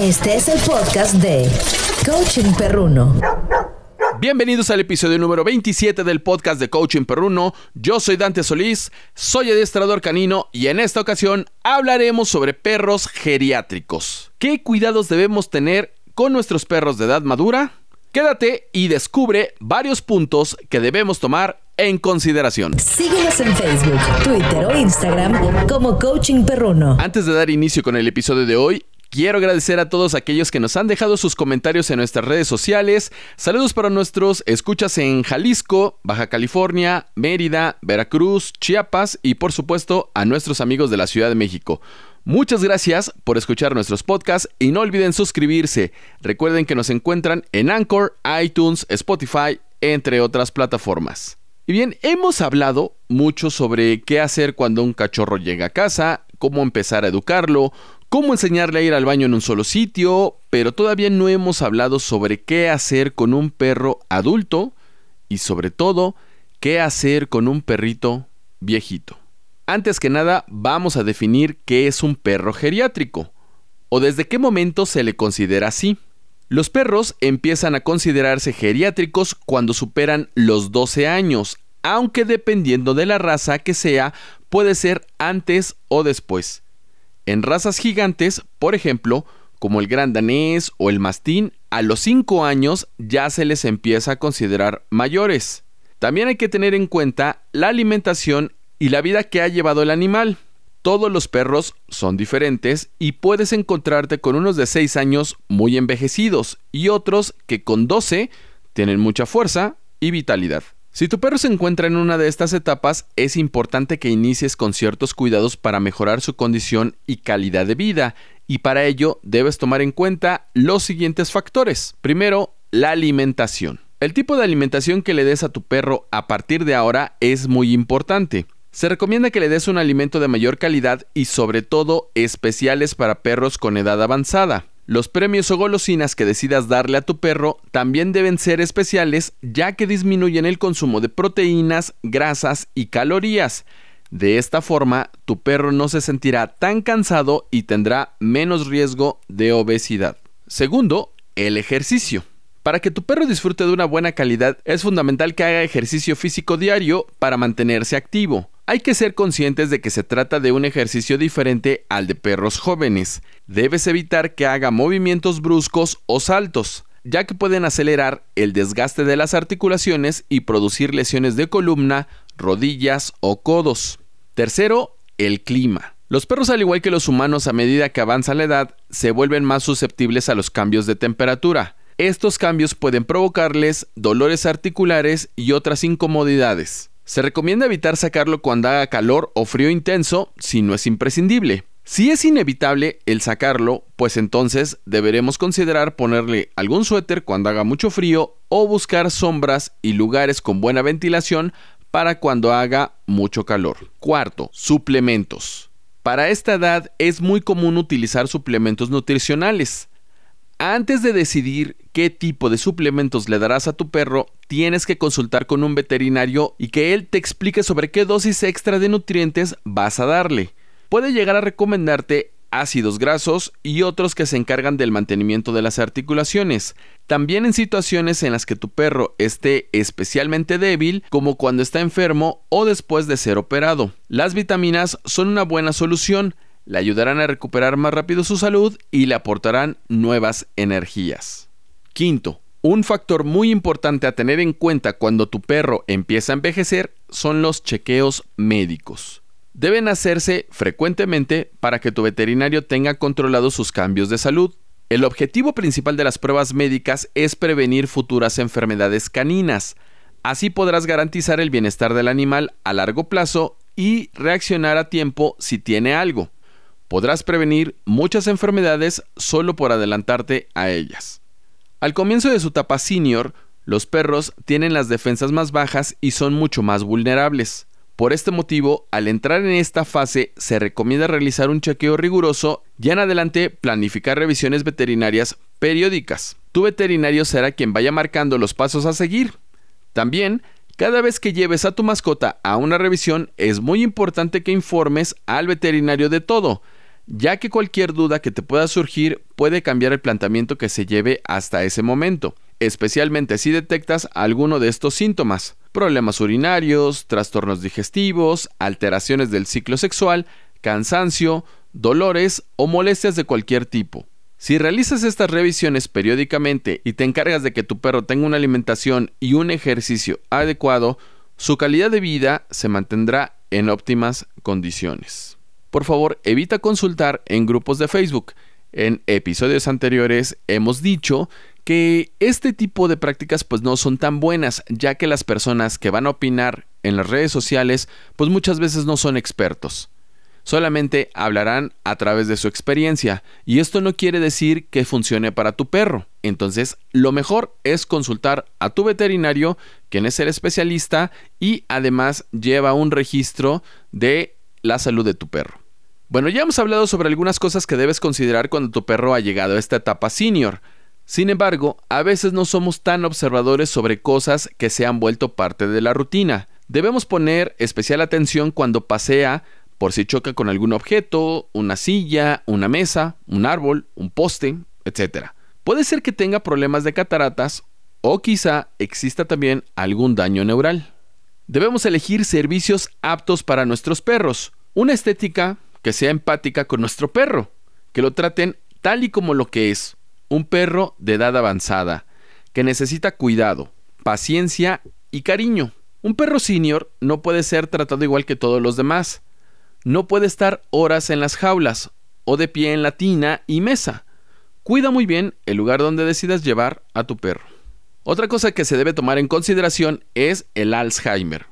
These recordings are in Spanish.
Este es el podcast de Coaching Perruno. Bienvenidos al episodio número 27 del podcast de Coaching Perruno. Yo soy Dante Solís, soy adiestrador canino y en esta ocasión hablaremos sobre perros geriátricos. ¿Qué cuidados debemos tener con nuestros perros de edad madura? Quédate y descubre varios puntos que debemos tomar en consideración. Síguenos en Facebook, Twitter o Instagram como Coaching Perruno. Antes de dar inicio con el episodio de hoy, Quiero agradecer a todos aquellos que nos han dejado sus comentarios en nuestras redes sociales. Saludos para nuestros escuchas en Jalisco, Baja California, Mérida, Veracruz, Chiapas y por supuesto a nuestros amigos de la Ciudad de México. Muchas gracias por escuchar nuestros podcasts y no olviden suscribirse. Recuerden que nos encuentran en Anchor, iTunes, Spotify, entre otras plataformas. Y bien, hemos hablado mucho sobre qué hacer cuando un cachorro llega a casa, cómo empezar a educarlo, cómo enseñarle a ir al baño en un solo sitio, pero todavía no hemos hablado sobre qué hacer con un perro adulto y sobre todo qué hacer con un perrito viejito. Antes que nada, vamos a definir qué es un perro geriátrico o desde qué momento se le considera así. Los perros empiezan a considerarse geriátricos cuando superan los 12 años, aunque dependiendo de la raza que sea, puede ser antes o después. En razas gigantes, por ejemplo, como el gran danés o el mastín, a los 5 años ya se les empieza a considerar mayores. También hay que tener en cuenta la alimentación y la vida que ha llevado el animal. Todos los perros son diferentes y puedes encontrarte con unos de 6 años muy envejecidos y otros que con 12 tienen mucha fuerza y vitalidad. Si tu perro se encuentra en una de estas etapas, es importante que inicies con ciertos cuidados para mejorar su condición y calidad de vida, y para ello debes tomar en cuenta los siguientes factores. Primero, la alimentación. El tipo de alimentación que le des a tu perro a partir de ahora es muy importante. Se recomienda que le des un alimento de mayor calidad y sobre todo especiales para perros con edad avanzada. Los premios o golosinas que decidas darle a tu perro también deben ser especiales ya que disminuyen el consumo de proteínas, grasas y calorías. De esta forma, tu perro no se sentirá tan cansado y tendrá menos riesgo de obesidad. Segundo, el ejercicio. Para que tu perro disfrute de una buena calidad, es fundamental que haga ejercicio físico diario para mantenerse activo. Hay que ser conscientes de que se trata de un ejercicio diferente al de perros jóvenes. Debes evitar que haga movimientos bruscos o saltos, ya que pueden acelerar el desgaste de las articulaciones y producir lesiones de columna, rodillas o codos. Tercero, el clima. Los perros, al igual que los humanos, a medida que avanza la edad, se vuelven más susceptibles a los cambios de temperatura. Estos cambios pueden provocarles dolores articulares y otras incomodidades. Se recomienda evitar sacarlo cuando haga calor o frío intenso si no es imprescindible. Si es inevitable el sacarlo, pues entonces deberemos considerar ponerle algún suéter cuando haga mucho frío o buscar sombras y lugares con buena ventilación para cuando haga mucho calor. Cuarto, suplementos. Para esta edad es muy común utilizar suplementos nutricionales. Antes de decidir qué tipo de suplementos le darás a tu perro, tienes que consultar con un veterinario y que él te explique sobre qué dosis extra de nutrientes vas a darle. Puede llegar a recomendarte ácidos grasos y otros que se encargan del mantenimiento de las articulaciones. También en situaciones en las que tu perro esté especialmente débil, como cuando está enfermo o después de ser operado. Las vitaminas son una buena solución, le ayudarán a recuperar más rápido su salud y le aportarán nuevas energías. Quinto, un factor muy importante a tener en cuenta cuando tu perro empieza a envejecer son los chequeos médicos. Deben hacerse frecuentemente para que tu veterinario tenga controlados sus cambios de salud. El objetivo principal de las pruebas médicas es prevenir futuras enfermedades caninas. Así podrás garantizar el bienestar del animal a largo plazo y reaccionar a tiempo si tiene algo podrás prevenir muchas enfermedades solo por adelantarte a ellas. Al comienzo de su etapa senior, los perros tienen las defensas más bajas y son mucho más vulnerables. Por este motivo, al entrar en esta fase, se recomienda realizar un chequeo riguroso y en adelante planificar revisiones veterinarias periódicas. Tu veterinario será quien vaya marcando los pasos a seguir. También, cada vez que lleves a tu mascota a una revisión, es muy importante que informes al veterinario de todo, ya que cualquier duda que te pueda surgir puede cambiar el planteamiento que se lleve hasta ese momento, especialmente si detectas alguno de estos síntomas, problemas urinarios, trastornos digestivos, alteraciones del ciclo sexual, cansancio, dolores o molestias de cualquier tipo. Si realizas estas revisiones periódicamente y te encargas de que tu perro tenga una alimentación y un ejercicio adecuado, su calidad de vida se mantendrá en óptimas condiciones. Por favor, evita consultar en grupos de Facebook. En episodios anteriores hemos dicho que este tipo de prácticas pues no son tan buenas, ya que las personas que van a opinar en las redes sociales pues muchas veces no son expertos solamente hablarán a través de su experiencia y esto no quiere decir que funcione para tu perro. Entonces, lo mejor es consultar a tu veterinario, quien es el especialista y además lleva un registro de la salud de tu perro. Bueno, ya hemos hablado sobre algunas cosas que debes considerar cuando tu perro ha llegado a esta etapa senior. Sin embargo, a veces no somos tan observadores sobre cosas que se han vuelto parte de la rutina. Debemos poner especial atención cuando pasea por si choca con algún objeto, una silla, una mesa, un árbol, un poste, etc. Puede ser que tenga problemas de cataratas o quizá exista también algún daño neural. Debemos elegir servicios aptos para nuestros perros, una estética que sea empática con nuestro perro, que lo traten tal y como lo que es, un perro de edad avanzada, que necesita cuidado, paciencia y cariño. Un perro senior no puede ser tratado igual que todos los demás no puede estar horas en las jaulas o de pie en la tina y mesa. Cuida muy bien el lugar donde decidas llevar a tu perro. Otra cosa que se debe tomar en consideración es el Alzheimer.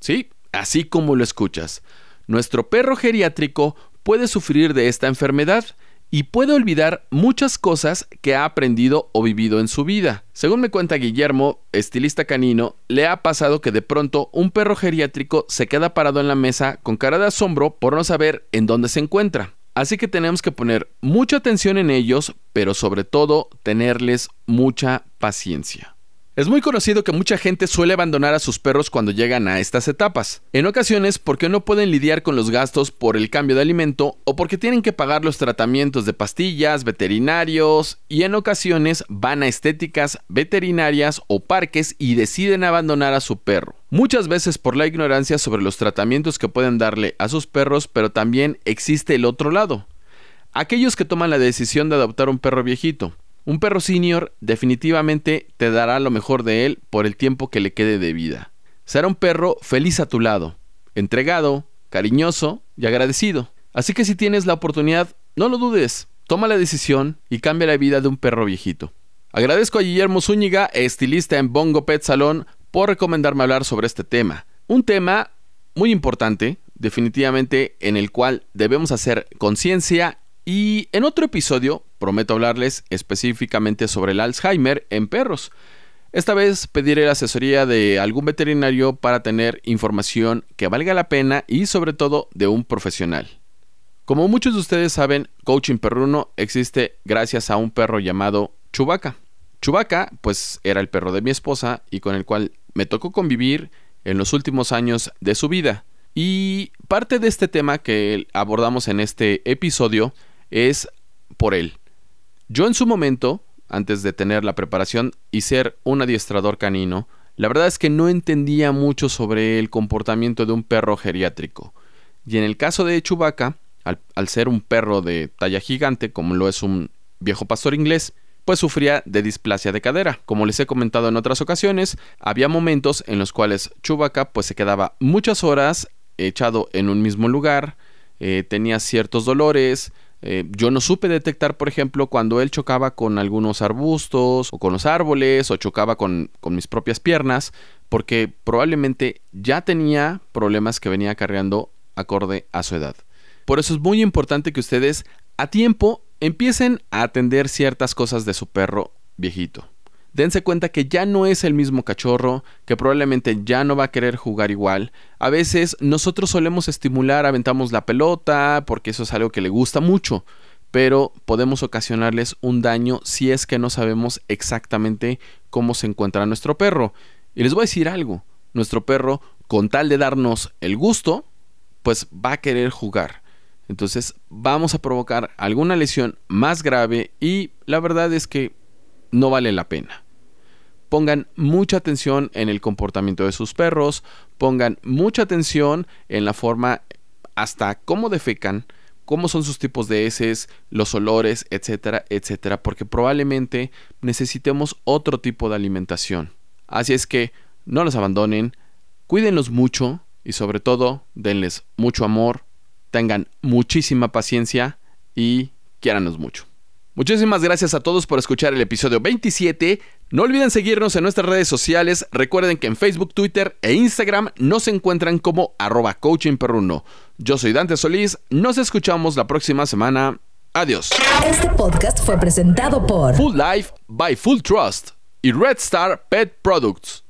Sí, así como lo escuchas. Nuestro perro geriátrico puede sufrir de esta enfermedad y puede olvidar muchas cosas que ha aprendido o vivido en su vida. Según me cuenta Guillermo, estilista canino, le ha pasado que de pronto un perro geriátrico se queda parado en la mesa con cara de asombro por no saber en dónde se encuentra. Así que tenemos que poner mucha atención en ellos, pero sobre todo tenerles mucha paciencia. Es muy conocido que mucha gente suele abandonar a sus perros cuando llegan a estas etapas, en ocasiones porque no pueden lidiar con los gastos por el cambio de alimento o porque tienen que pagar los tratamientos de pastillas, veterinarios y en ocasiones van a estéticas, veterinarias o parques y deciden abandonar a su perro. Muchas veces por la ignorancia sobre los tratamientos que pueden darle a sus perros, pero también existe el otro lado. Aquellos que toman la decisión de adoptar un perro viejito, un perro senior definitivamente te dará lo mejor de él por el tiempo que le quede de vida. Será un perro feliz a tu lado, entregado, cariñoso y agradecido. Así que si tienes la oportunidad, no lo dudes, toma la decisión y cambia la vida de un perro viejito. Agradezco a Guillermo Zúñiga, estilista en Bongo Pet Salón, por recomendarme hablar sobre este tema. Un tema muy importante, definitivamente en el cual debemos hacer conciencia y en otro episodio prometo hablarles específicamente sobre el Alzheimer en perros. Esta vez pediré la asesoría de algún veterinario para tener información que valga la pena y sobre todo de un profesional. Como muchos de ustedes saben, Coaching Perruno existe gracias a un perro llamado Chubaca. Chubaca, pues era el perro de mi esposa y con el cual me tocó convivir en los últimos años de su vida. Y parte de este tema que abordamos en este episodio es por él. Yo en su momento, antes de tener la preparación y ser un adiestrador canino, la verdad es que no entendía mucho sobre el comportamiento de un perro geriátrico. Y en el caso de Chewbacca, al, ser un perro de talla gigante, como lo es un viejo pastor inglés, pues sufría de displasia de cadera. Como les he comentado en otras ocasiones, había momentos en los cuales Chewbacca pues se quedaba muchas horas echado en un mismo lugar, eh, tenía ciertos dolores, eh, yo no supe detectar, por ejemplo, cuando él chocaba con algunos arbustos o con los árboles o chocaba con, con mis propias piernas, porque probablemente ya tenía problemas que venía cargando acorde a su edad. Por eso es muy importante que ustedes a tiempo empiecen a atender ciertas cosas de su perro viejito dense cuenta que ya no es el mismo cachorro, que probablemente ya no va a querer jugar igual. A veces nosotros solemos estimular, aventamos la pelota, porque eso es algo que le gusta mucho, pero podemos ocasionarles un daño si es que no sabemos exactamente cómo se encuentra nuestro perro. Y les voy a decir algo, nuestro perro, con tal de darnos el gusto, pues va a querer jugar. Entonces vamos a provocar alguna lesión más grave y la verdad es que no vale la pena. Pongan mucha atención en el comportamiento de sus perros, pongan mucha atención en la forma hasta cómo defecan, cómo son sus tipos de heces, los olores, etcétera, etcétera, porque probablemente necesitemos otro tipo de alimentación. Así es que no los abandonen, cuídenlos mucho y sobre todo denles mucho amor, tengan muchísima paciencia y quiéranos mucho. Muchísimas gracias a todos por escuchar el episodio 27. No olviden seguirnos en nuestras redes sociales. Recuerden que en Facebook, Twitter e Instagram nos encuentran como arroba coachingperruno. Yo soy Dante Solís. Nos escuchamos la próxima semana. Adiós. Este podcast fue presentado por Full Life by Full Trust y Red Star Pet Products.